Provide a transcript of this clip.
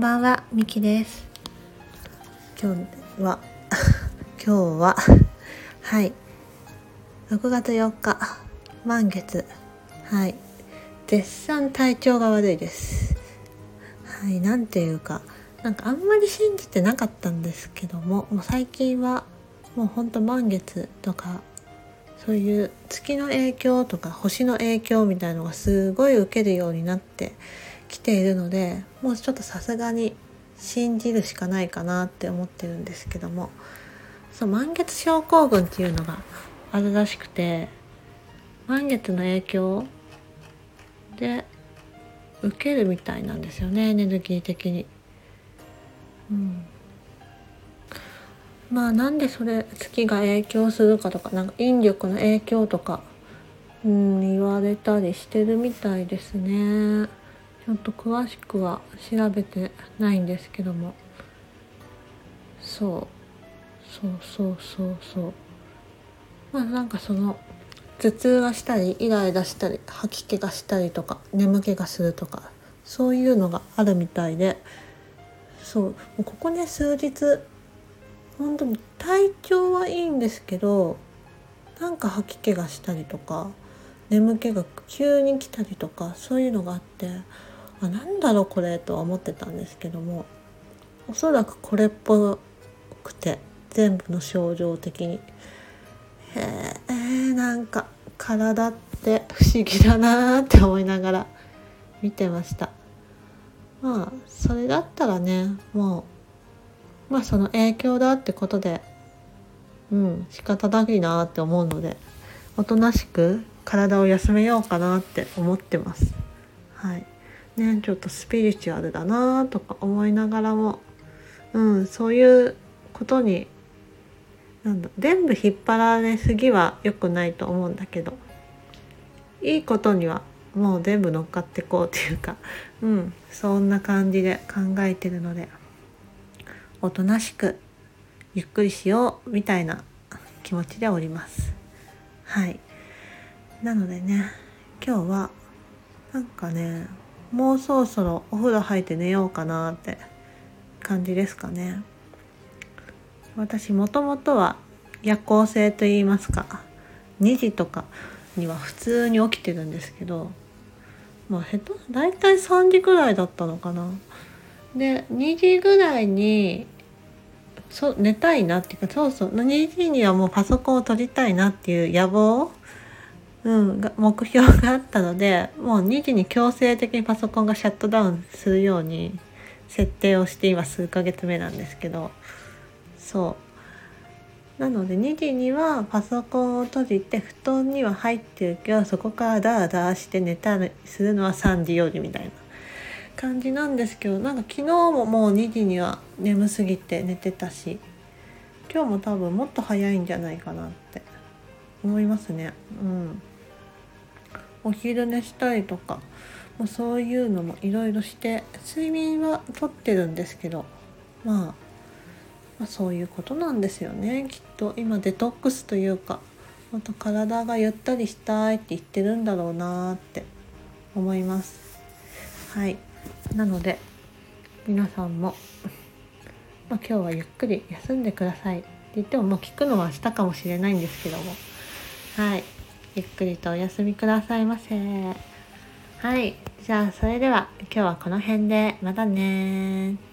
んばんは、みきです。今日は、今日は、はい、6月4日、満月、はい、絶賛体調が悪いです。はい、なんていうか、なんかあんまり信じてなかったんですけども、もう最近は、もうほんと満月とか、そういう月の影響とか星の影響みたいのがすごい受けるようになってきているのでもうちょっとさすがに信じるしかないかなって思ってるんですけども。そう満月症候群っていうのがあるらしくて満月の影響で受けるみたいなんですよねエネルギー的に。うん。まあなんでそれ月が影響するかとかなんか引力の影響とか、うん、言われたりしてるみたいですね。ちょっと詳しくは調べてないんですけども。そう。そうそうそうそう。まあなんかその頭痛がしたりイライラしたり吐き気がしたりとか眠気がするとかそういうのがあるみたいで。そう。もうここね数日本当に体調はいいんですけどなんか吐き気がしたりとか眠気が急に来たりとかそういうのがあって。あなんだろうこれとは思ってたんですけどもおそらくこれっぽくて全部の症状的に。へえなんか体って不思議だなーって思いながら見てました。まあそれだったらねもうまあその影響だってことでうん仕方ないなって思うのでおとなしく体を休めようかなって思ってます。はい。ねちょっとスピリチュアルだなとか思いながらも。うんそういうことになんだ全部引っ張られすぎは良くないと思うんだけど。いいことにはもう全部乗っかってこうっていうか。うんそんな感じで考えてるので。おとなしくゆっくりしようみたいな気持ちでおります。はい。なのでね今日はなんかねもうそろそろお風呂入って寝ようかなって感じですかね私もともとは夜行性と言いますか2時とかには普通に起きてるんですけどまあ、へと大体3時ぐらいだったのかな。で2時ぐらいにそ寝たいなっていうかそうそう2時にはもうパソコンを取りたいなっていう野望、うん、が目標があったのでもう2時に強制的にパソコンがシャットダウンするように設定をして今数ヶ月目なんですけどそう。なので2時にはパソコンを閉じて布団には入ってるけどそこからダーダーして寝たりするのは3時4時みたいな感じなんですけどなんか昨日ももう2時には眠すぎて寝てたし今日も多分もっと早いんじゃないかなって思いますね。うん。お昼寝したりとかもうそういうのもいろいろして睡眠はとってるんですけどまあまあ、そういうことなんですよね。きっと今デトックスというかまた体がゆったりしたいって言ってるんだろうなって思います。はい。なので皆さんも、まあ、今日はゆっくり休んでくださいって言ってももう聞くのは明日かもしれないんですけども。はい。ゆっくりとお休みくださいませ。はい。じゃあそれでは今日はこの辺で。またね